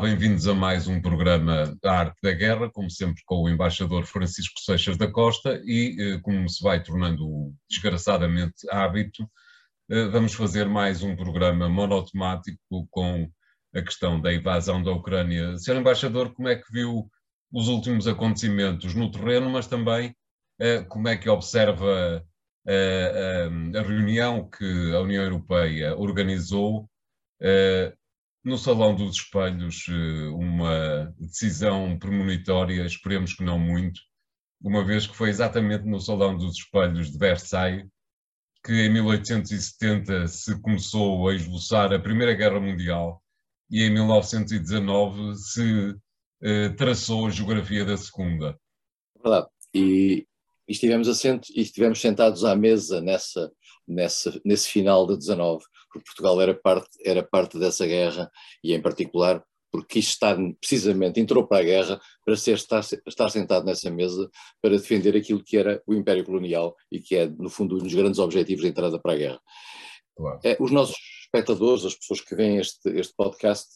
Bem-vindos a mais um programa da Arte da Guerra, como sempre com o embaixador Francisco Seixas da Costa e, eh, como se vai tornando desgraçadamente hábito, eh, vamos fazer mais um programa monotemático com a questão da invasão da Ucrânia. Senhor embaixador, como é que viu os últimos acontecimentos no terreno, mas também eh, como é que observa a reunião que a União Europeia organizou no Salão dos Espelhos eh, uma decisão premonitória, esperemos que não muito, uma vez que foi exatamente no Salão dos Espelhos de Versailles que em 1870 se começou a esboçar a Primeira Guerra Mundial e em 1919 se eh, traçou a geografia da Segunda. E, e estivemos, assento, e estivemos sentados à mesa nessa, nessa, nesse final de 19 porque Portugal era parte, era parte dessa guerra e, em particular, porque quis estar precisamente, entrou para a guerra para ser, estar, estar sentado nessa mesa para defender aquilo que era o Império Colonial e que é, no fundo, um dos grandes objetivos da entrada para a guerra. Claro. É, os nossos espectadores, as pessoas que veem este, este podcast,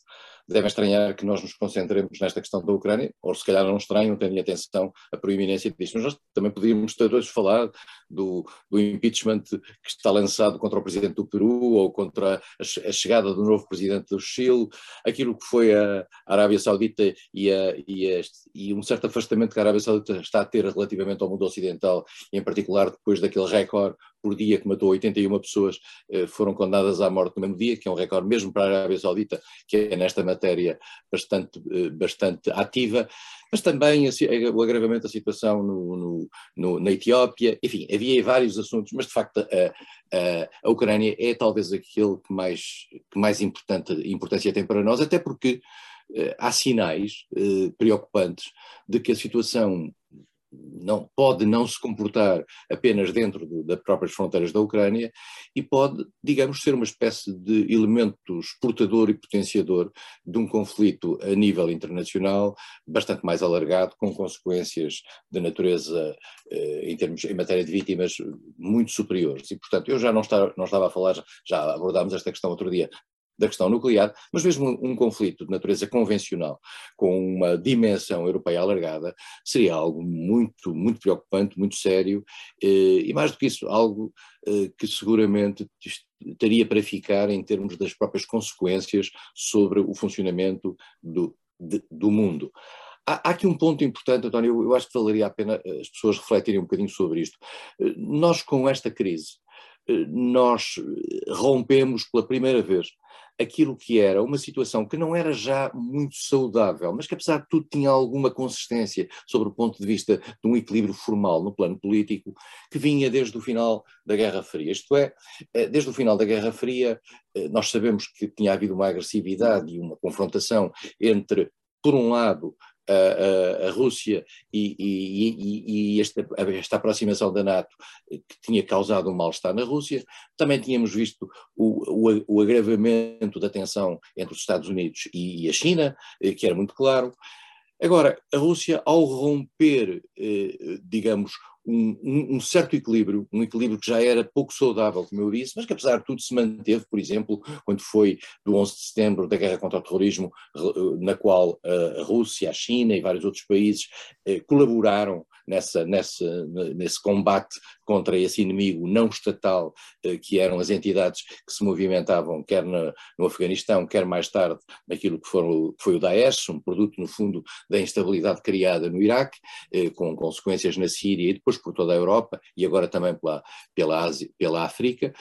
devem estranhar que nós nos concentremos nesta questão da Ucrânia, ou se calhar não estranham, tendo atenção a proeminência disto. Mas nós também podíamos ter hoje falar do, do, impeachment que está lançado contra o presidente do Peru, ou contra a, a, chegada do novo presidente do Chile, aquilo que foi a Arábia Saudita e, a, e, este, e um certo afastamento que a Arábia Saudita está a ter relativamente ao mundo ocidental, em particular depois daquele recorde por dia que matou 81 pessoas, eh, foram condenadas à morte no mesmo dia, que é um recorde mesmo para a Arábia Saudita, que é nesta matéria bastante, eh, bastante ativa, mas também o agravamento da situação no, no, no, na Etiópia, enfim, havia vários assuntos, mas de facto a, a, a Ucrânia é talvez aquele que mais, que mais importante, importância tem para nós, até porque eh, há sinais preocupantes de que a situação não, pode não se comportar apenas dentro de, das próprias fronteiras da Ucrânia e pode, digamos, ser uma espécie de elemento exportador e potenciador de um conflito a nível internacional bastante mais alargado, com consequências de natureza, eh, em termos, em matéria de vítimas, muito superiores. E, portanto, eu já não estava, não estava a falar, já abordámos esta questão outro dia, da questão nuclear, mas mesmo um, conflito de natureza convencional com uma dimensão europeia alargada seria algo muito, muito preocupante, muito sério eh, e mais do que isso, algo eh, que seguramente estaria para ficar em termos das próprias consequências sobre o funcionamento do, de, do mundo. Há, aqui um ponto importante, António, eu, eu acho que valeria a pena eh, as pessoas refletirem um bocadinho sobre isto. Nós, com esta crise, nós rompemos pela primeira vez aquilo que era uma situação que não era já muito saudável, mas que apesar de tudo tinha alguma consistência sobre o ponto de vista de um equilíbrio formal no plano político, que vinha desde o final da Guerra Fria. Isto é, eh, desde o final da Guerra Fria, eh, nós sabemos que tinha havido uma agressividade e uma confrontação entre, por um lado, a, a, Rússia e, e, e esta, esta, aproximação da NATO que tinha causado um mal-estar na Rússia. Também tínhamos visto o, o, o, agravamento da tensão entre os Estados Unidos e, a China, eh, que era muito claro. Agora, a Rússia, ao romper, eh, digamos, um, um, certo equilíbrio, um equilíbrio que já era pouco saudável, como eu disse, mas que apesar de tudo se manteve, por exemplo, quando foi do 11 de setembro da guerra contra o terrorismo, na qual a Rússia, a China e vários outros países eh, colaboraram nessa, nessa, nesse combate contra esse inimigo não estatal eh, que eram as entidades que se movimentavam quer na, no Afeganistão, quer mais tarde naquilo que, foram, que foi o Daesh, um produto no fundo da instabilidade criada no Iraque, eh, com consequências na Síria e depois por toda a Europa e agora também pela, pela, Ásia, pela África.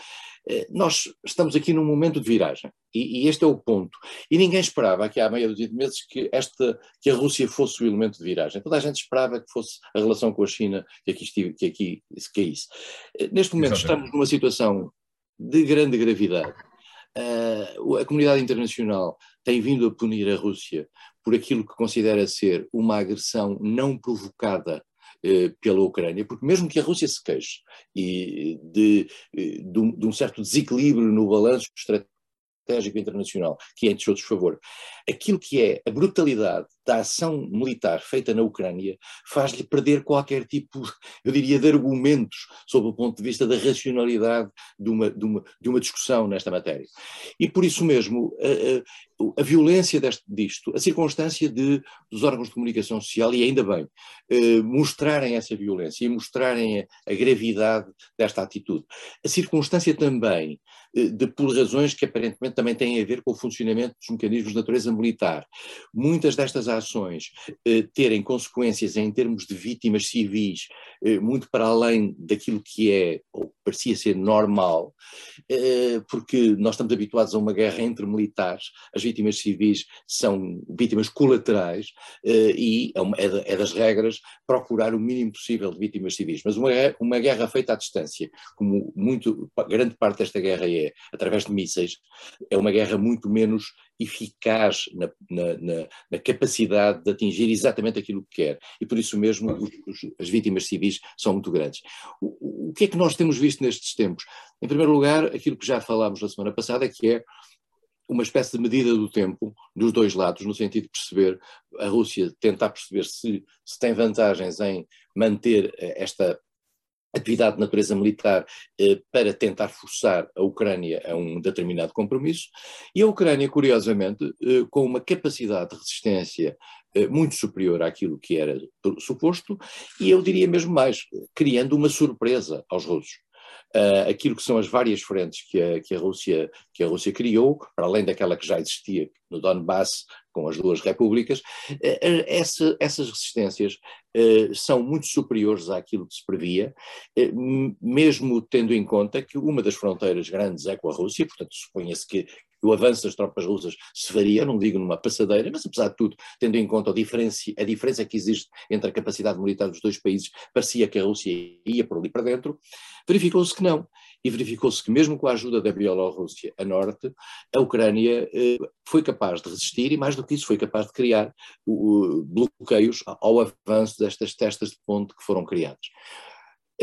Eh, nós estamos aqui num momento de viragem e, e, este é o ponto. E ninguém esperava aqui há meia dúzia de meses que, esta, que a Rússia fosse o elemento de viragem. Toda a gente esperava que fosse a relação com a China que aqui, estive, que aqui isso. Eh, neste momento Exatamente. estamos numa situação de grande gravidade. Uh, a comunidade internacional tem vindo a punir a Rússia por aquilo que considera ser uma agressão não provocada pela Ucrânia, porque mesmo que a Rússia se queixe e de, eh, de, um, de um certo desequilíbrio no balanço estratégico internacional, que é em seus favor, aquilo que é a brutalidade da ação militar feita na Ucrânia faz-lhe perder qualquer tipo, eu diria, de argumentos sob o ponto de vista da racionalidade de uma, de uma, de uma discussão nesta matéria. E por isso mesmo, a, a, a violência deste, disto, a circunstância de dos órgãos de comunicação social, e ainda bem, eh, mostrarem essa violência e mostrarem a, a, gravidade desta atitude. A circunstância também eh, de, por razões que aparentemente também têm a ver com o funcionamento dos mecanismos de natureza militar, muitas destas ações eh, terem consequências em termos de vítimas civis eh, muito para além daquilo que é, ou parecia ser normal, eh, porque nós estamos habituados a uma guerra entre militares, as vítimas civis são vítimas colaterais eh, e é, é, é, das regras procurar o mínimo possível de vítimas civis. Mas uma, uma guerra feita à distância, como muito, grande parte desta guerra é, através de mísseis, é uma guerra muito menos eficaz na, na, na, na, capacidade de atingir exatamente aquilo que quer. E por isso mesmo os, os, as vítimas civis são muito grandes. O, o que é que nós temos visto nestes tempos? Em primeiro lugar, aquilo que já falámos na semana passada, que é uma espécie de medida do tempo dos dois lados, no sentido de perceber, a Rússia tentar perceber se, se tem vantagens em manter eh, esta atividade de natureza militar eh, para tentar forçar a Ucrânia a um determinado compromisso, e a Ucrânia, curiosamente, eh, com uma capacidade de resistência eh, muito superior àquilo que era suposto, e eu diria mesmo mais, criando uma surpresa aos russos. Uh, aquilo que são as várias frentes que a, que, a Rússia, que a Rússia criou, para além daquela que já existia no Donbass, com as duas repúblicas, uh, essa, essas resistências uh, são muito superiores àquilo que se previa, mesmo tendo em conta que uma das fronteiras grandes é com a Rússia, portanto suponha-se que o avanço das tropas russas se faria, não digo numa passadeira, mas apesar de tudo, tendo em conta a diferença, a diferença que existe entre a capacidade militar dos dois países, parecia que a Rússia ia por ali para dentro, verificou-se que não. E verificou-se que mesmo com a ajuda da Bielorrússia a norte, a Ucrânia eh, foi capaz de resistir e mais do que isso foi capaz de criar uh, bloqueios ao avanço destas testas de ponte que foram criadas.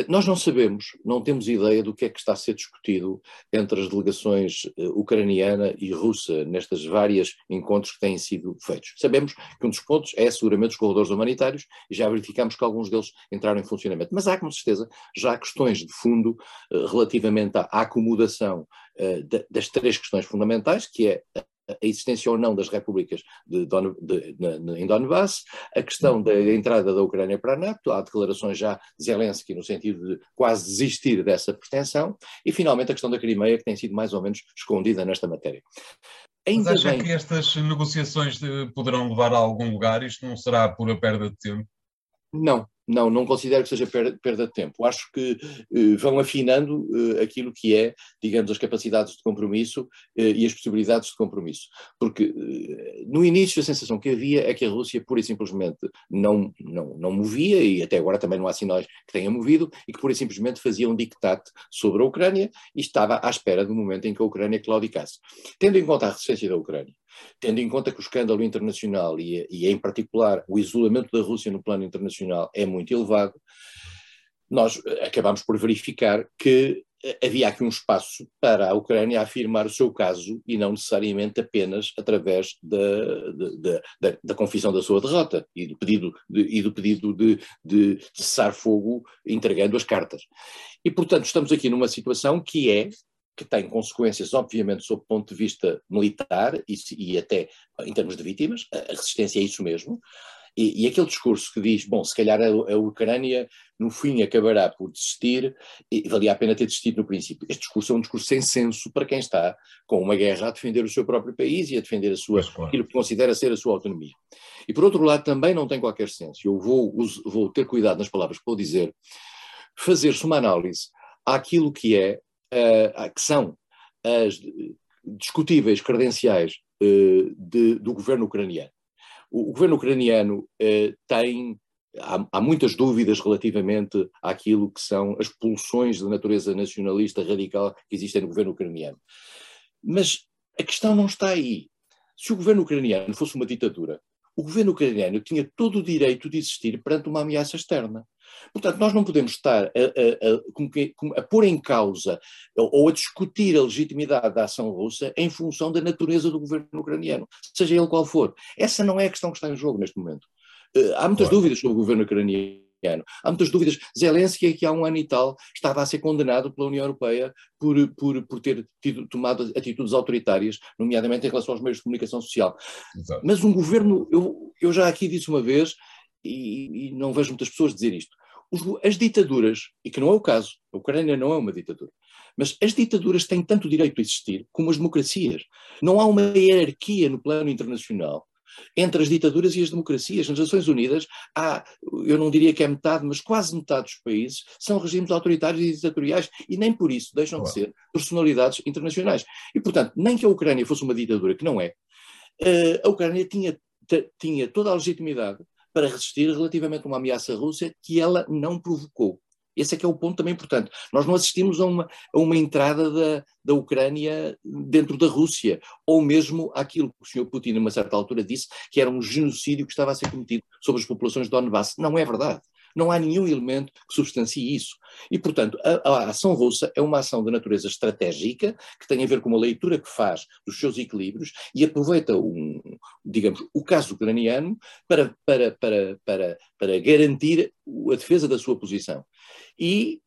Nós não sabemos, não temos ideia do que é que está a ser discutido entre as delegações eh, ucraniana e russa nestes vários encontros que têm sido feitos. Sabemos que um dos pontos é seguramente os corredores humanitários e já verificamos que alguns deles entraram em funcionamento. Mas há, com certeza, já questões de fundo eh, relativamente à acomodação eh, das três questões fundamentais, que é a existência ou não das repúblicas de Don, de, de, em Donbass, a questão da entrada da Ucrânia para a NATO, há declarações já de Zelensky no sentido de quase desistir dessa pretensão, e finalmente a questão da Crimeia, que tem sido mais ou menos escondida nesta matéria. Ainda Mas acha bem... que estas negociações eh, poderão levar a algum lugar? Isto não será pura perda de tempo? Não, não, não considero que seja perda de tempo. Acho que eh, vão afinando eh, aquilo que é, digamos, as capacidades de compromisso eh, e as possibilidades de compromisso. Porque eh, no início a sensação que havia é que a Rússia pura e simplesmente não, não, não movia, e até agora também não há sinais que tenha movido, e que pura e simplesmente fazia um dictate sobre a Ucrânia e estava à espera do momento em que a Ucrânia claudicasse. Tendo em conta a resistência da Ucrânia, tendo em conta que o escândalo internacional e, e, em particular, o isolamento da Rússia no plano internacional é muito elevado, nós eh, acabamos por verificar que eh, havia aqui um espaço para a Ucrânia afirmar o seu caso e não necessariamente apenas através da, da, da, da confissão da sua derrota e do pedido de, e do pedido de, de cessar fogo entregando as cartas. E, portanto, estamos aqui numa situação que é que tem consequências, obviamente, sob o ponto de vista militar e, e até em termos de vítimas, a resistência é isso mesmo. E, e, aquele discurso que diz, bom, se calhar a, a, Ucrânia no fim acabará por desistir, e valia a pena ter desistido no princípio. Este discurso é um discurso sem senso para quem está com uma guerra a defender o seu próprio país e a defender a sua, aquilo que considera ser a sua autonomia. E por outro lado também não tem qualquer senso, eu vou, vou ter cuidado nas palavras que vou dizer, fazer-se uma análise àquilo que é uh, que são as discutíveis credenciais uh, de, do governo ucraniano. O, o governo ucraniano uh, tem Há, há, muitas dúvidas relativamente àquilo que são as pulsões de natureza nacionalista radical que existem no governo ucraniano. Mas a questão não está aí. Se o governo ucraniano fosse uma ditadura, o governo ucraniano tinha todo o direito de existir perante uma ameaça externa. Portanto, nós não podemos estar a, a, a, a, pôr em causa ou a discutir a legitimidade da ação russa em função da natureza do governo ucraniano, seja ele qual for. Essa não é a questão que está em jogo neste momento. Uh, há muitas claro. dúvidas sobre o governo ucraniano. Há muitas dúvidas. Zelensky, aqui há um ano e tal, estava a ser condenado pela União Europeia por, por, por ter tido, tomado atitudes autoritárias, nomeadamente em relação aos meios de comunicação social. Exato. Mas um governo, eu, eu já aqui disse uma vez, e, e não vejo muitas pessoas dizer isto, as ditaduras, e que não é o caso, a Ucrânia não é uma ditadura, mas as ditaduras têm tanto direito a existir como as democracias. Não há uma hierarquia no plano internacional entre as ditaduras e as democracias. Nas Nações Unidas há, eu não diria que é metade, mas quase metade dos países são regimes autoritários e ditatoriais e nem por isso deixam de ser personalidades internacionais. E, portanto, nem que a Ucrânia fosse uma ditadura, que não é, eh, a Ucrânia tinha, tinha toda a legitimidade para resistir relativamente a uma ameaça russa que ela não provocou. Esse é que é o ponto também importante. Nós não assistimos a uma, a uma entrada da, da Ucrânia dentro da Rússia, ou mesmo aquilo que o Sr. Putin, a uma certa altura, disse que era um genocídio que estava a ser cometido sobre as populações de Donbass. Não é verdade. Não há nenhum elemento que substancie isso. E, portanto, a, a, ação russa é uma ação de natureza estratégica, que tem a ver com uma leitura que faz dos seus equilíbrios e aproveita, um, digamos, o caso ucraniano para, para, para, para, para garantir a defesa da sua posição. E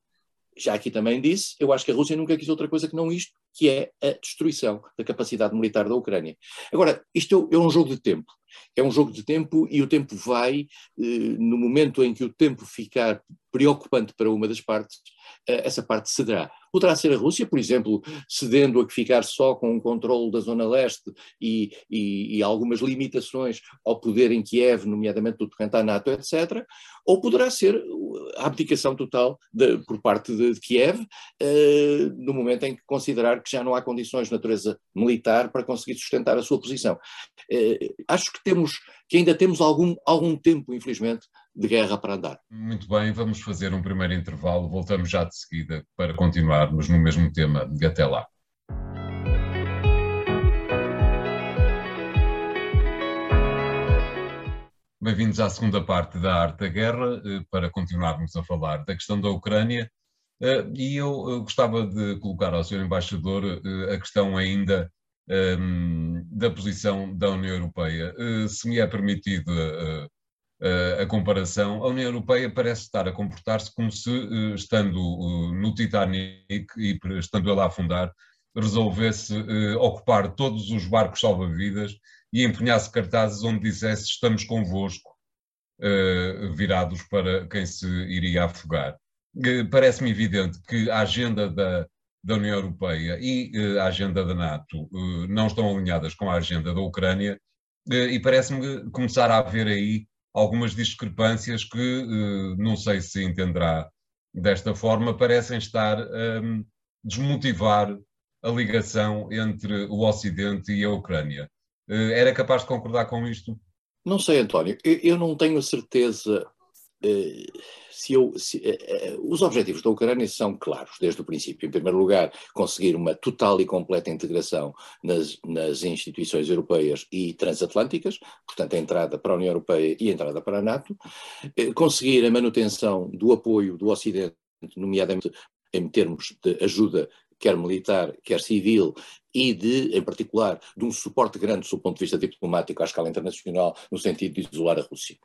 já aqui também disse, eu acho que a Rússia nunca quis outra coisa que não isto, que é a destruição da capacidade militar da Ucrânia. Agora, isto é um jogo de tempo. É um jogo de tempo e o tempo vai, eh, no momento em que o tempo ficar preocupante para uma das partes, eh, essa parte cederá. Poderá ser a Rússia, por exemplo, cedendo a ficar só com o controle da zona leste e, e, e algumas limitações ao poder em Kiev, nomeadamente do tocante à NATO, etc., ou poderá ser a abdicação total de, por parte de, de Kiev, eh, no momento em que considerar que já não há condições de natureza militar para conseguir sustentar a sua posição. Eh, acho que temos, que ainda temos algum, algum tempo, infelizmente, de guerra para andar. Muito bem, vamos fazer um primeiro intervalo, voltamos já de seguida para continuarmos no mesmo tema. Até lá. Bem-vindos à segunda parte da Arte da Guerra, eh, para continuarmos a falar da questão da Ucrânia. Eh, e eu eh, gostava de colocar ao Sr. Embaixador a questão ainda ehm, da posição da União Europeia. Se me é permitido a comparação, a União Europeia parece estar a comportar-se como se, eh, estando eh, no Titanic e estando ela a afundar, resolvesse eh, ocupar todos os barcos salva-vidas e empunhasse cartazes onde dissesse estamos convosco, virados para quem se iria afogar. Parece-me evidente que a agenda da, da União Europeia e a agenda da NATO não estão alinhadas com a agenda da Ucrânia e parece-me começar a haver aí algumas discrepâncias que, eh, não sei se entenderá desta forma, parecem estar a um, desmotivar a ligação entre o Ocidente e a Ucrânia. Eh, era capaz de concordar com isto? Não sei, António. Eu não tenho certeza eh, se eu, se, uh, uh, os objetivos da Ucrânia são claros desde o princípio. Em primeiro lugar, conseguir uma total e completa integração nas, nas instituições europeias e transatlânticas, portanto, a entrada para a União Europeia e a entrada para a NATO, uh, conseguir a manutenção do apoio do Ocidente, nomeadamente em termos de ajuda quer militar, quer civil, e de, em particular, de um suporte grande do ponto de vista diplomático à escala internacional, no sentido de isolar a Rússia.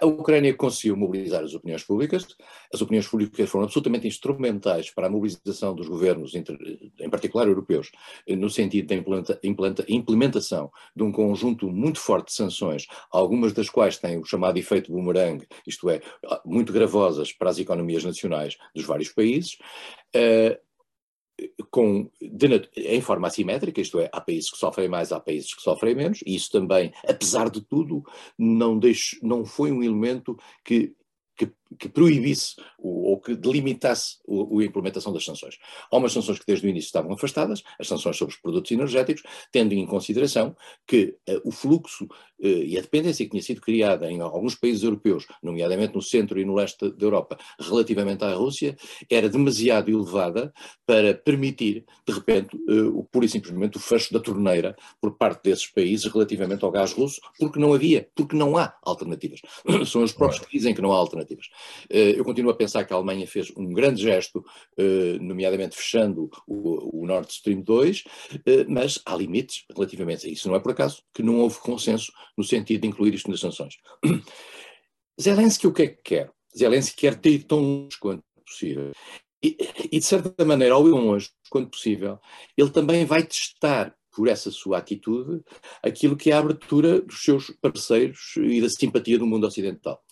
A Ucrânia conseguiu mobilizar as opiniões públicas, as opiniões públicas foram absolutamente instrumentais para a mobilização dos governos, em particular europeus, no sentido da implementa, implementa, implementação de um conjunto muito forte de sanções, algumas das quais têm o chamado efeito boomerang, isto é, muito gravosas para as economias nacionais dos vários países. Uh, com, de, em forma assimétrica, isto é, há países que sofrem mais, há países que sofrem menos, e isso também, apesar de tudo, não, deixo, não foi um elemento que, que, que proibisse ou, ou que delimitasse a implementação das sanções. Há umas sanções que desde o início estavam afastadas, as sanções sobre os produtos energéticos, tendo em consideração que uh, o fluxo uh, e a dependência que tinha sido criada em alguns países europeus, nomeadamente no centro e no leste da Europa, relativamente à Rússia, era demasiado elevada para permitir, de repente, uh, pura e simplesmente o fecho da torneira por parte desses países relativamente ao gás russo, porque não havia, porque não há alternativas. São os próprios que dizem que não há alternativas. Eh, eu continuo a pensar que a Alemanha fez um grande gesto, eh, nomeadamente fechando o, Nord Stream 2, eh, mas há limites relativamente a isso. Não é por acaso que não houve consenso no sentido de incluir isto nas sanções. Zelensky o que é que quer? Zelensky quer ter tão longe quanto possível. E, e, de certa maneira, ao ir longe quanto possível, ele também vai testar por essa sua atitude aquilo que é a abertura dos seus parceiros e da simpatia do mundo ocidental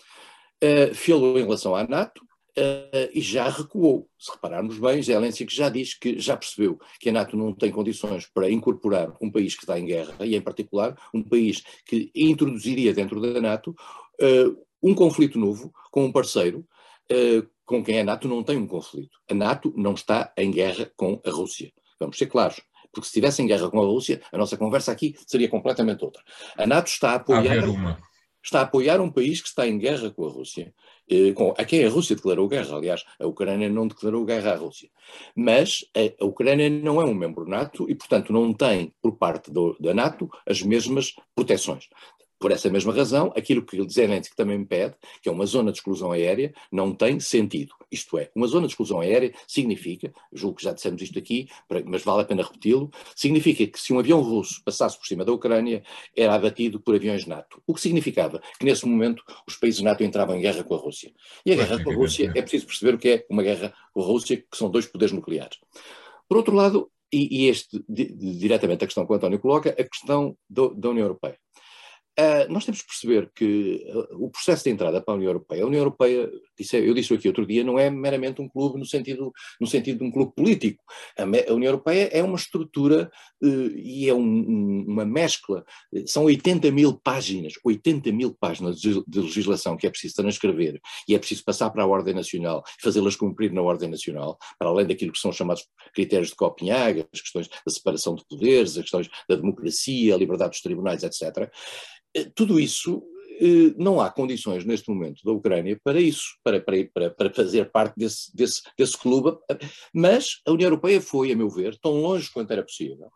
uh, eh, fê-lo em relação à NATO uh, e já recuou. Se repararmos bem, Zelensky já diz que já percebeu que a NATO não tem condições para incorporar um país que está em guerra, e em particular um país que introduziria dentro da NATO uh, um conflito novo com um parceiro com quem a NATO não tem um conflito. A NATO não está em guerra com a Rússia. Vamos ser claros porque se estivesse em guerra com a Rússia, a nossa conversa aqui seria completamente outra. A NATO está a apoiar está a apoiar um país que está em guerra com a Rússia, eh, com, a quem a Rússia declarou guerra. Aliás, a Ucrânia não declarou guerra à Rússia. Mas a, a Ucrânia não é um membro NATO e, portanto, não tem, por parte do, da NATO, as mesmas proteções. Por essa mesma razão, aquilo que o Zelensky também me pede, que é uma zona de exclusão aérea, não tem sentido. Isto é, uma zona de exclusão aérea significa, julgo que já dissemos isto aqui, mas vale a pena repeti-lo, significa que se um avião russo passasse por cima da Ucrânia, era abatido por aviões NATO. O que significava que nesse momento os países NATO entravam em guerra com a Rússia. E a guerra com a Rússia, é preciso perceber o que é uma guerra com a Rússia, que são dois poderes nucleares. Por outro lado, e, e este, diretamente a questão que o António coloca, a questão do, da União Europeia. Uh, nós temos que perceber que uh, o processo de entrada para a União Europeia, a União Europeia, disse, eu disse aqui outro dia, não é meramente um clube no sentido, no sentido de um clube político. A, a União Europeia é uma estrutura uh, e é um, um, uma mescla. São 80 mil páginas, 80 mil páginas de, de, legislação que é preciso transcrever e é preciso passar para a ordem nacional, fazê-las cumprir na ordem nacional, para além daquilo que são chamados critérios de Copenhague, as questões da separação de poderes, as questões da democracia, a liberdade dos tribunais, etc. Eh, tudo isso eh, não há condições neste momento da Ucrânia para isso, para, para, para fazer parte desse, desse, desse clube, mas a União Europeia foi, a meu ver, tão longe quanto era possível.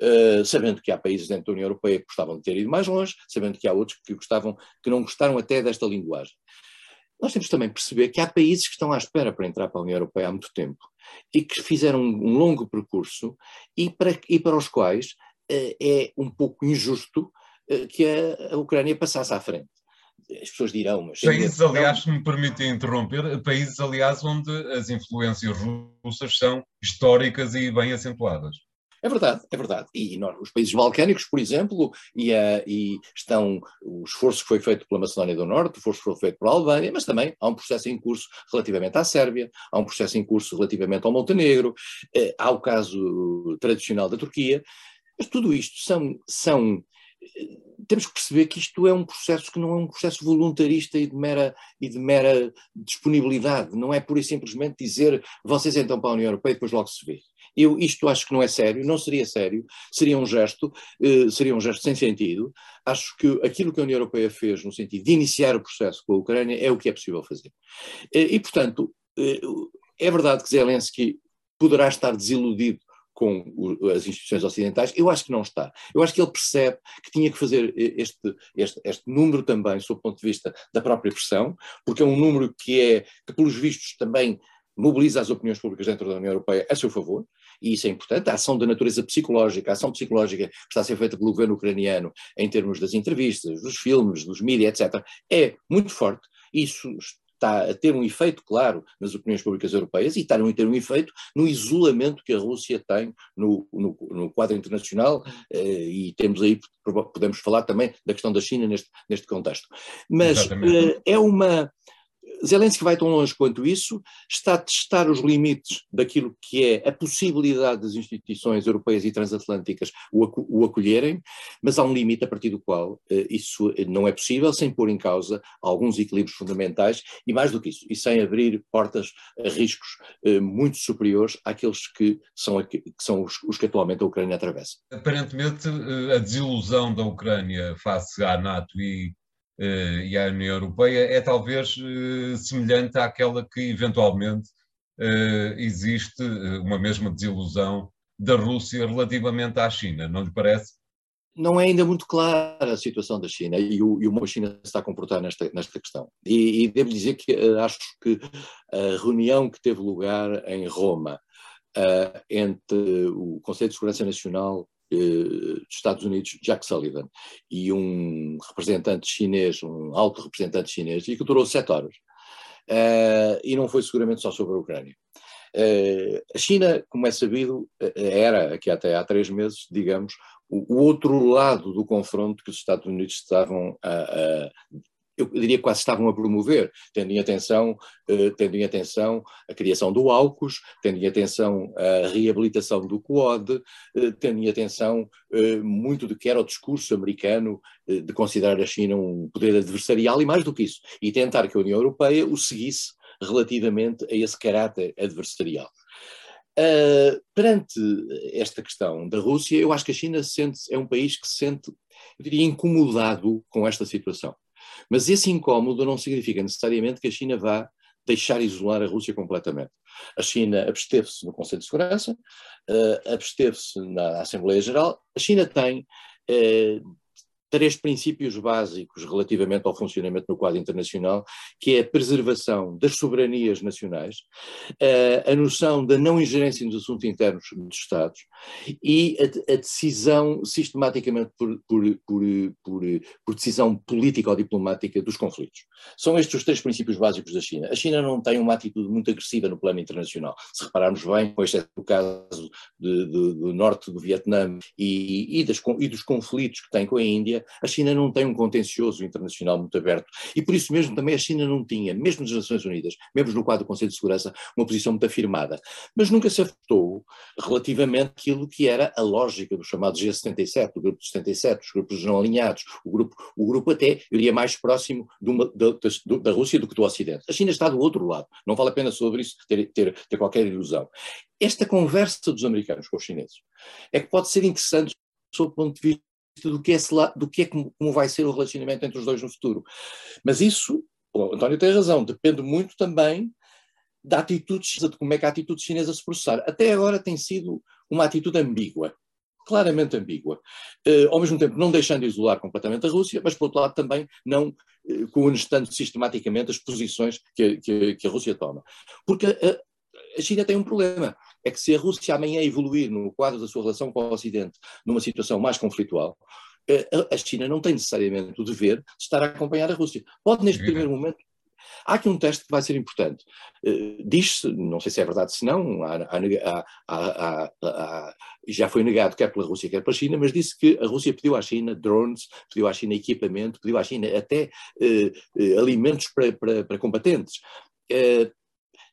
Uh, sabendo que há países dentro da União Europeia que gostavam de ter ido mais longe, sabendo que há outros que, gostavam, que não gostaram até desta linguagem. Nós temos também perceber que há países que estão à espera para entrar para a União Europeia há muito tempo e que fizeram um longo percurso e para, e para os quais é um pouco injusto eh, que a, a Ucrânia passasse à frente as pessoas dirão, mas. Países, aliás, se me permitem interromper, países, aliás, onde as influências russas são históricas e bem acentuadas. É verdade, é verdade. E nós, os países balcânicos, por exemplo, e, uh, e, estão o esforço que foi feito pela Macedónia do Norte, o esforço que foi feito pela Albânia, mas também há um processo em curso relativamente à Sérvia, há um processo em curso relativamente ao Montenegro, uh, há o caso tradicional da Turquia. Mas tudo isto são, são temos que perceber que isto é um processo que não é um processo voluntarista e de mera, e de mera disponibilidade, não é pura e simplesmente dizer vocês entram para a União Europeia e depois logo se vê. Eu isto acho que não é sério, não seria sério, seria um gesto, eh, seria um gesto sem sentido. Acho que aquilo que a União Europeia fez no sentido de iniciar o processo com a Ucrânia é o que é possível fazer. Eh, e, portanto, eh, é verdade que Zelensky poderá estar desiludido com as instituições ocidentais, eu acho que não está. Eu acho que ele percebe que tinha que fazer este, este, este número também, sob o ponto de vista da própria pressão, porque é um número que é, que pelos vistos também mobiliza as opiniões públicas dentro da União Europeia a seu favor, e isso é importante. A ação da natureza psicológica, a ação psicológica que está a ser feita pelo governo ucraniano em termos das entrevistas, dos filmes, dos mídias, etc., é muito forte. Isso está a ter um efeito claro nas opiniões públicas europeias e está a ter um efeito no isolamento que a Rússia tem no, no, no quadro internacional eh, e temos aí, podemos falar também da questão da China neste, neste contexto. Mas eh, é uma Zelensky vai tão longe quanto isso, está a testar os limites daquilo que é a possibilidade das instituições europeias e transatlânticas o, acolherem, mas há um limite a partir do qual eh, isso não é possível sem pôr em causa alguns equilíbrios fundamentais e mais do que isso, e sem abrir portas a riscos eh, muito superiores àqueles que são, que são os, os que atualmente a Ucrânia atravessa. Aparentemente, a desilusão da Ucrânia face à NATO e e à União Europeia é talvez uh, semelhante àquela que eventualmente uh, existe uma mesma desilusão da Rússia relativamente à China, não lhe parece? Não é ainda muito clara a situação da China e o, e o China se está a comportar nesta, nesta questão. E, e devo dizer que acho que a reunião que teve lugar em Roma entre o Conselho de Segurança Nacional dos Estados Unidos, Jack Sullivan, e um representante chinês, um alto representante chinês, e que durou sete horas. Uh, e não foi seguramente só sobre a Ucrânia. Uh, a China, como é sabido, era, aqui até há três meses, digamos, o, o outro lado do confronto que os Estados Unidos estavam a, a eu diria quase estavam a promover, tendo em atenção, eh, tendo em atenção a criação do AUKUS, tendo em atenção a reabilitação do Quad, eh, tendo em atenção eh, muito do que era o discurso americano de considerar a China um poder adversarial e mais do que isso, e tentar que a União Europeia o seguisse relativamente a esse caráter adversarial. Uh, perante esta questão da Rússia, eu acho que a China sente, é um país que se sente, eu diria, incomodado com esta situação. Mas esse incómodo não significa necessariamente que a China vá deixar isolar a Rússia completamente. A China absteve-se no Conselho de Segurança, uh, absteve-se na Assembleia Geral. A China tem uh, três princípios básicos relativamente ao funcionamento no quadro internacional, que é a preservação das soberanias nacionais, eh, a noção da não ingerência nos assuntos internos dos Estados e a, decisão sistematicamente por, por, por, por, decisão política ou diplomática dos conflitos. São estes os três princípios básicos da China. A China não tem uma atitude muito agressiva no plano internacional. Se repararmos bem, com exceto do caso de, de, do norte do Vietnã e, e, das, e dos conflitos que tem com a Índia, a China não tem um contencioso internacional muito aberto. E por isso mesmo também a China não tinha, mesmo nas Nações Unidas, mesmo no quadro do Conselho de Segurança, uma posição muito afirmada. Mas nunca se afetou relativamente àquilo que era a lógica do chamado G77, o grupo de 77, os grupos não alinhados, o grupo, o grupo até, eu diria, mais próximo uma, da, da, da Rússia do que do Ocidente. A China está do outro lado. Não vale a pena sobre isso ter, ter, ter qualquer ilusão. Esta conversa dos americanos com os chineses é que pode ser interessante sob o ponto de vista do que é, do que é como, vai ser o relacionamento entre os dois no futuro. Mas isso, o António tem razão, depende muito também da atitude, de como é que a atitude chinesa se processar. Até agora tem sido uma atitude ambígua, claramente ambígua. Uh, ao mesmo tempo, não deixando de isolar completamente a Rússia, mas, por outro lado, também não uh, coonestando sistematicamente as posições que, que, que a Rússia toma. Porque a, a China tem um problema é que se a Rússia amanhã evoluir no quadro da sua relação com o Ocidente numa situação mais conflitual, eh, a China não tem necessariamente o dever de estar a acompanhar a Rússia. Pode, neste primeiro momento, Há aqui um teste que vai ser importante. Uh, Diz-se, não sei se é verdade se não, há, há, há, já foi negado quer pela Rússia quer pela China, mas disse que a Rússia pediu à China drones, pediu à China equipamento, pediu à China até uh, uh, alimentos para, para, para combatentes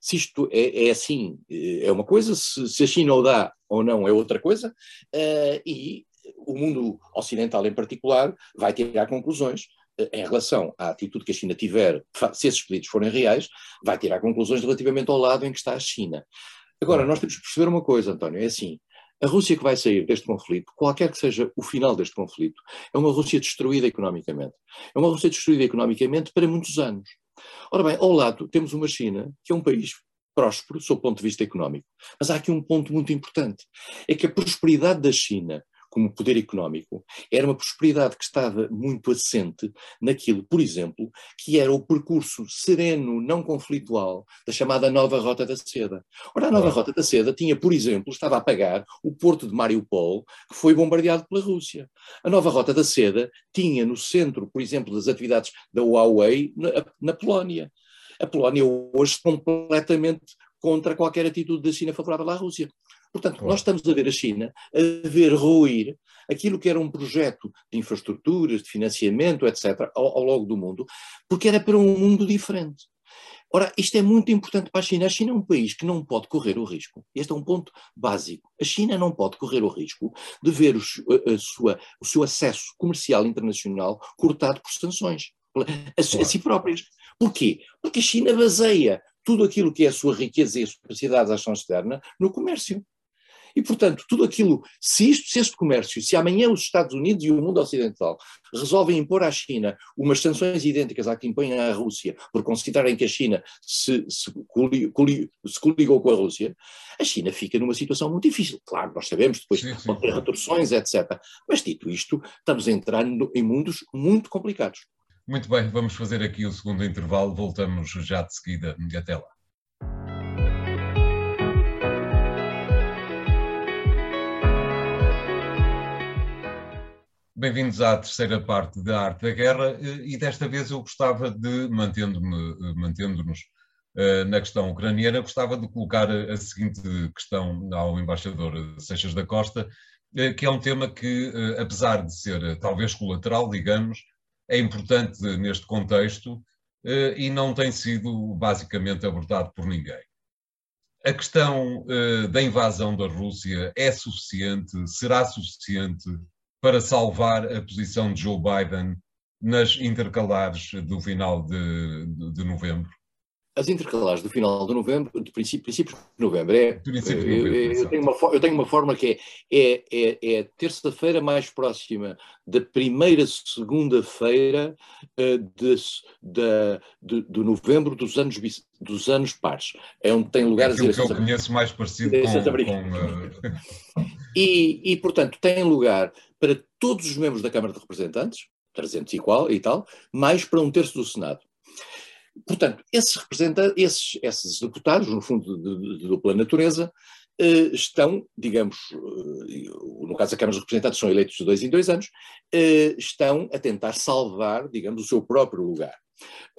se isto é, é, assim, é uma coisa, se, se, a China o dá ou não é outra coisa, uh, e o mundo ocidental em particular vai tirar conclusões uh, em relação à atitude que a China tiver, se esses pedidos forem reais, vai tirar conclusões relativamente ao lado em que está a China. Agora, nós temos que perceber uma coisa, António, é assim, a Rússia que vai sair deste conflito, qualquer que seja o final deste conflito, é uma Rússia destruída economicamente. É uma Rússia destruída economicamente para muitos anos. Ora bem, ao lado temos uma China, que é um país próspero, sob o ponto de vista económico. Mas há aqui um ponto muito importante: é que a prosperidade da China como poder económico, era uma prosperidade que estava muito assente naquilo, por exemplo, que era o percurso sereno, não conflitual, da chamada Nova Rota da Seda. Ora, a Nova Rota da Seda tinha, por exemplo, estava a pagar o porto de Mariupol, que foi bombardeado pela Rússia. A Nova Rota da Seda tinha no centro, por exemplo, das atividades da Huawei na, na Polónia. A Polónia hoje completamente contra qualquer atitude da China favorável à Rússia. Portanto, nós estamos a ver a China a ver ruir aquilo que era um projeto de infraestruturas, de financiamento, etc., ao, ao longo do mundo, porque era para um mundo diferente. Ora, isto é muito importante para a China. A China é um país que não pode correr o risco. Este é um ponto básico. A China não pode correr o risco de ver a, a sua, o seu acesso comercial internacional cortado por sanções a, a si próprias. Porquê? Porque a China baseia tudo aquilo que é a sua riqueza e a sua capacidade de ação externa no comércio. E, portanto, tudo aquilo, se, isto, se este comércio, se amanhã os Estados Unidos e o mundo ocidental resolvem impor à China umas sanções idênticas à que impõem à Rússia, por considerarem que a China se, se, coli, coli, se coligou com a Rússia, a China fica numa situação muito difícil. Claro, nós sabemos, depois sim, sim. pode ter retorções, etc. Mas, dito isto, estamos a entrar em mundos muito complicados. Muito bem, vamos fazer aqui o segundo intervalo, voltamos já de seguida. Até lá. Bem-vindos à terceira parte da Arte da Guerra e desta vez eu gostava de, mantendo-me, mantendo-nos uh, na questão ucraniana, gostava de colocar a, seguinte questão ao embaixador Seixas da Costa, que é um tema que, apesar de ser talvez colateral, digamos, é importante neste contexto e não tem sido basicamente abordado por ninguém. A questão da invasão da Rússia é suficiente, será suficiente para salvar a posição de Joe Biden nas intercalares do final de, de, de novembro? As intercalares do final de novembro, de princípio, princípios de novembro, é, de novembro, eu, eu, tenho uma, eu tenho uma forma que é, é, é, é terça-feira mais próxima da primeira segunda-feira uh, de, de, novembro dos anos, dos anos pares. É onde tem lugar Aquilo que eu conheço mais parecido com... com uh... e, e, portanto, tem lugar para todos os membros da Câmara de Representantes, 300 e, qual, e tal, mais para um terço do Senado. Portanto, esses, esses, esses deputados, no fundo de, de dupla natureza, eh, estão, digamos, eh, no caso da Câmara dos Representantes são eleitos de dois em dois anos, eh, estão a tentar salvar, digamos, o seu próprio lugar.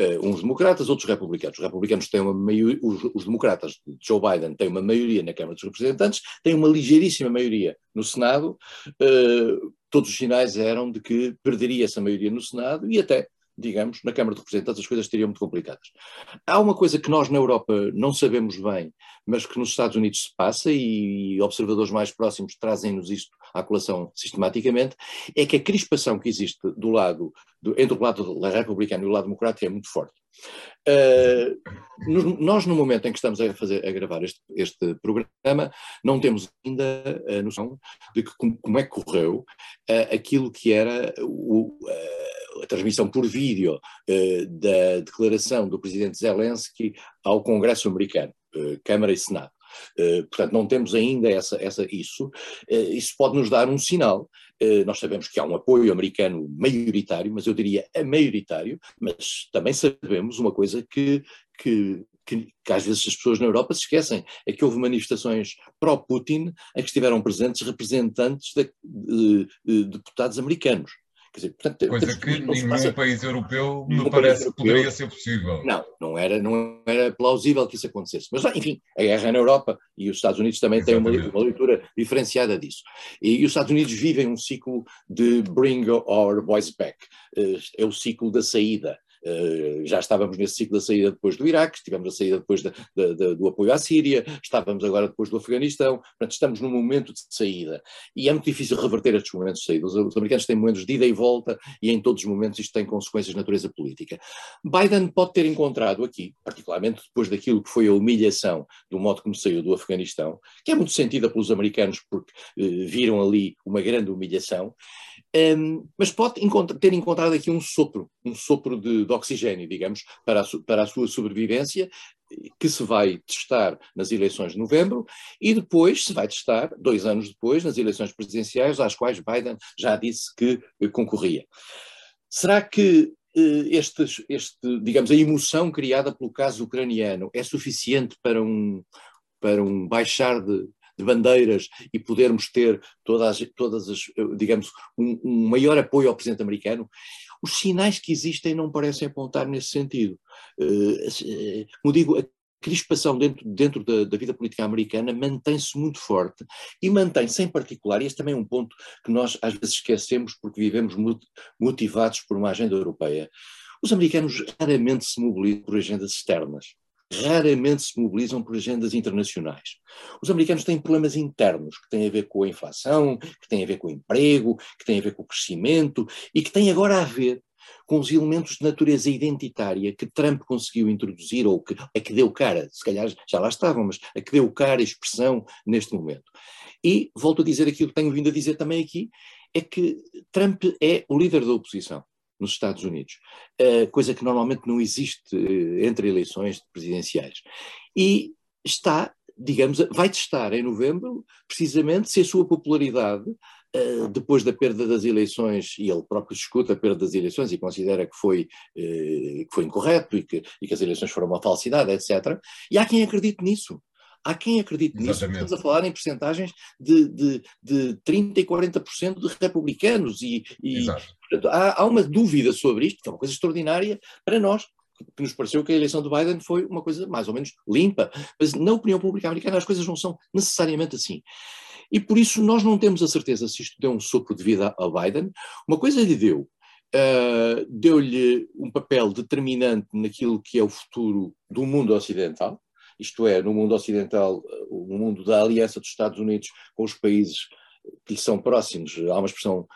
Uh, uns democratas, outros republicanos. Os republicanos têm uma maioria, os, os, democratas, Joe Biden, têm uma maioria na Câmara dos Representantes, têm uma ligeiríssima maioria no Senado. Uh, todos os sinais eram de que perderia essa maioria no Senado e até digamos, na Câmara de Representantes as coisas estariam muito complicadas. Há uma coisa que nós na Europa não sabemos bem, mas que nos Estados Unidos se passa e observadores mais próximos trazem-nos isto à colação sistematicamente, é que a crispação que existe do lado, do, entre o lado republicano e o lado democrático é muito forte. Uh, nos, nós, no momento em que estamos a, fazer, a gravar este, este programa, não temos ainda a noção de que, como, como é que correu uh, aquilo que era o, uh, a transmissão por vídeo da declaração do presidente Zelensky ao Congresso americano, Câmara e Senado. Uh, portanto, não temos ainda essa, essa, isso. Uh, isso pode nos dar um sinal. Uh, nós sabemos que há um apoio americano maioritário, mas eu diria a maioritário, mas também sabemos uma coisa que, que, que, que, às vezes as pessoas na Europa se esquecem, é que houve manifestações pró-Putin em que estiveram presentes representantes de, de, de deputados americanos. Dizer, portanto, Coisa que em nenhum país europeu me parece que poderia ser possível. Não, não era, não era plausível que isso acontecesse. Mas, enfim, a guerra na Europa e os Estados Unidos também têm uma, uma, leitura diferenciada disso. E, e, os Estados Unidos vivem um ciclo de bring our boys back. Eh, é o ciclo da saída. Eh, já estávamos nesse ciclo da saída depois do Iraque, estivemos a saída depois do apoio à Síria, estávamos agora depois do Afeganistão, portanto estamos num momento de saída. E é muito difícil reverter estes momentos de saída. Os, os americanos têm momentos de ida e volta e em todos os momentos isto tem consequências de natureza política. Biden pode ter encontrado aqui, particularmente depois daquilo que foi a humilhação do modo como saiu do Afeganistão, que é muito sentida pelos americanos porque eh, viram ali uma grande humilhação, um, mas pode encontrar, ter encontrado aqui um sopro, um sopro de, de oxigênio, digamos, para a, para a, sua sobrevivência, que se vai testar nas eleições de novembro e depois se vai testar, dois anos depois, nas eleições presidenciais, às quais Biden já disse que eh, concorria. Será que eh, este, este, digamos, a emoção criada pelo caso ucraniano é suficiente para um, para um baixar de, de bandeiras e podermos ter todas, todas as, digamos, um, um maior apoio ao presidente americano, os sinais que existem não parecem apontar nesse sentido. Uh, como digo, a crispação dentro, dentro da, da, vida política americana mantém-se muito forte e mantém-se em particular, e este também é um ponto que nós às vezes esquecemos porque vivemos motivados por uma agenda europeia. Os americanos raramente se mobilizam por agendas externas. Raramente se mobilizam por agendas internacionais. Os americanos têm problemas internos que têm a ver com a inflação, que têm a ver com o emprego, que têm a ver com o crescimento e que têm agora a ver com os elementos de natureza identitária que Trump conseguiu introduzir, ou que, a que deu cara, se calhar já lá estavam, mas a que deu cara e expressão neste momento. E volto a dizer aquilo que tenho vindo a dizer também aqui, é que Trump é o líder da oposição nos Estados Unidos, coisa que normalmente não existe eh, entre eleições presidenciais. E está, digamos, vai testar em novembro, precisamente, se a sua popularidade Uh, depois da perda das eleições, e ele próprio discute a perda das eleições e considera que foi, que foi incorreto e que, e que, as eleições foram uma falsidade, etc. E há quem acredite nisso. Há quem acredite nisso. Estamos a falar em percentagens de, de, de 30% e 40% de republicanos. E, e portanto, há, há uma dúvida sobre isto, que é uma coisa extraordinária para nós, que nos pareceu que a eleição de Biden foi uma coisa mais ou menos limpa, mas na opinião pública americana as coisas não são necessariamente assim. E por isso nós não temos a certeza se isto deu um sopro de vida a Biden. Uma coisa lhe deu, uh, deu-lhe um papel determinante naquilo que é o futuro do mundo ocidental, isto é, no mundo ocidental, no mundo da aliança dos Estados Unidos com os países que lhe são próximos. Há uma expressão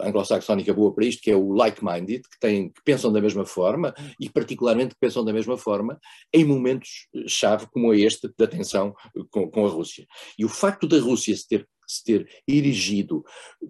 anglo-saxónica boa para isto, que é o like-minded, que, que pensam da mesma forma e particularmente que pensam da mesma forma em momentos-chave como é este da tensão com, com, a Rússia. E o facto da Rússia se ter, se ter erigido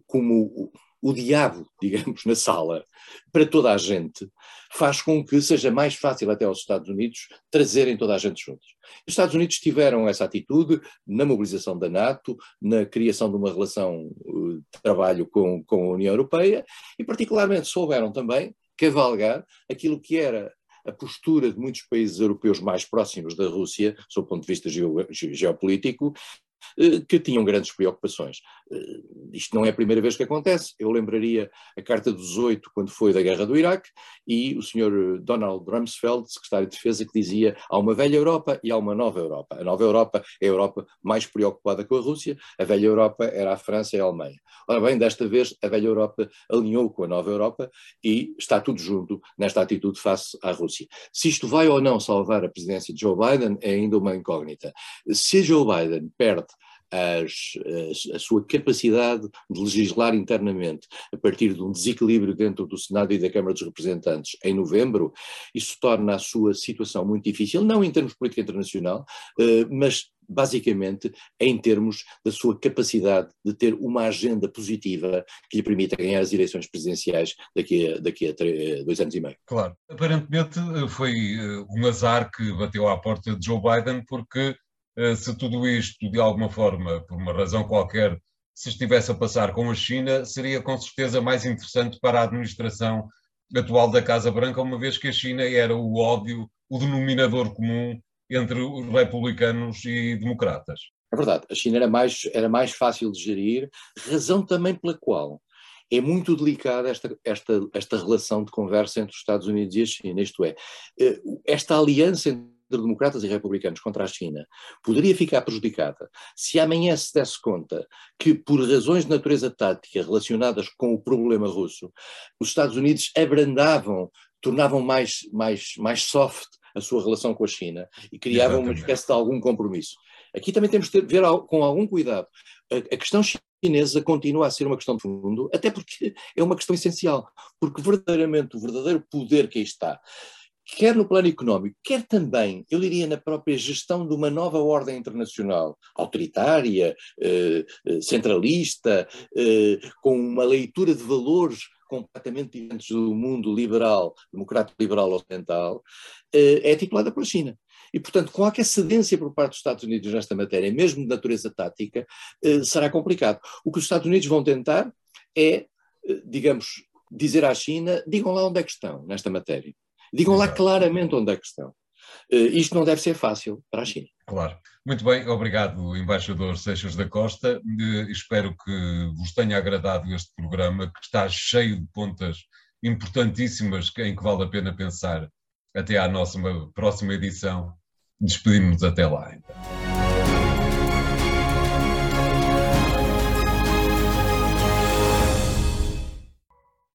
como o diabo, digamos, na sala, para toda a gente, faz com que seja mais fácil até aos Estados Unidos trazerem toda a gente juntos. Os Estados Unidos tiveram essa atitude na mobilização da NATO, na criação de uma relação eh, de trabalho com, com a União Europeia e, particularmente, souberam também cavalgar aquilo que era a postura de muitos países europeus mais próximos da Rússia, sob o ponto de vista geopolítico, que tinham grandes preocupações. Eh, isto não é a primeira vez que acontece. Eu lembraria a Carta dos Oito, quando foi da Guerra do Iraque, e o Sr. Donald Rumsfeld, secretário de Defesa, que dizia há uma velha Europa e há uma nova Europa. A nova Europa é a Europa mais preocupada com a Rússia, a velha Europa era a França e a Alemanha. Ora bem, desta vez a velha Europa alinhou com a nova Europa e está tudo junto nesta atitude face à Rússia. Se isto vai ou não salvar a presidência de Joe Biden é ainda uma incógnita. Se Joe Biden perde as, a sua capacidade de legislar internamente a partir de um desequilíbrio dentro do Senado e da Câmara dos Representantes em novembro, isso torna a sua situação muito difícil, não em termos de política internacional, eh, mas basicamente em termos da sua capacidade de ter uma agenda positiva que lhe permita ganhar as eleições presidenciais daqui a, daqui a três, dois anos e meio. Claro. Aparentemente eh, foi eh, um azar que bateu à porta de Joe Biden porque eh, se tudo isto, de alguma forma, por uma razão qualquer, se estivesse a passar com a China, seria com certeza mais interessante para a administração atual da Casa Branca, uma vez que a China era o ódio, o denominador comum entre os republicanos e democratas. É verdade, a China era mais, era mais fácil de gerir, razão também pela qual é muito delicada esta, esta, esta relação de conversa entre os Estados Unidos e a China, isto é, eh, esta aliança entre entre democratas e republicanos contra a China poderia ficar prejudicada se amanhã se desse conta que, por razões de natureza tática relacionadas com o problema russo, os Estados Unidos abrandavam, tornavam mais, mais, mais soft a sua relação com a China e criavam Exatamente. uma espécie de algum compromisso. Aqui também temos de ver com algum cuidado. A, a questão chinesa continua a ser uma questão de fundo, até porque é uma questão essencial, porque verdadeiramente o verdadeiro poder que aí está quer no plano económico, quer também, eu diria, na própria gestão de uma nova ordem internacional, autoritária, eh, eh, centralista, eh, com uma leitura de valores completamente diferentes do mundo liberal, democrático liberal ocidental, é titulada pela China. E, portanto, qualquer cedência por parte dos Estados Unidos nesta matéria, mesmo de natureza tática, será complicado. O que os Estados Unidos vão tentar é, digamos, dizer à China: digam lá onde é que estão nesta matéria. Digam lá claramente onde é que estão. Uh, isto não deve ser fácil para a China. Claro. Muito bem, obrigado, embaixador Seixas da Costa. Uh, espero que vos tenha agradado este programa, que está cheio de pontas importantíssimas em que vale a pena pensar até à nossa próxima edição. Despedimos-nos até lá. Então.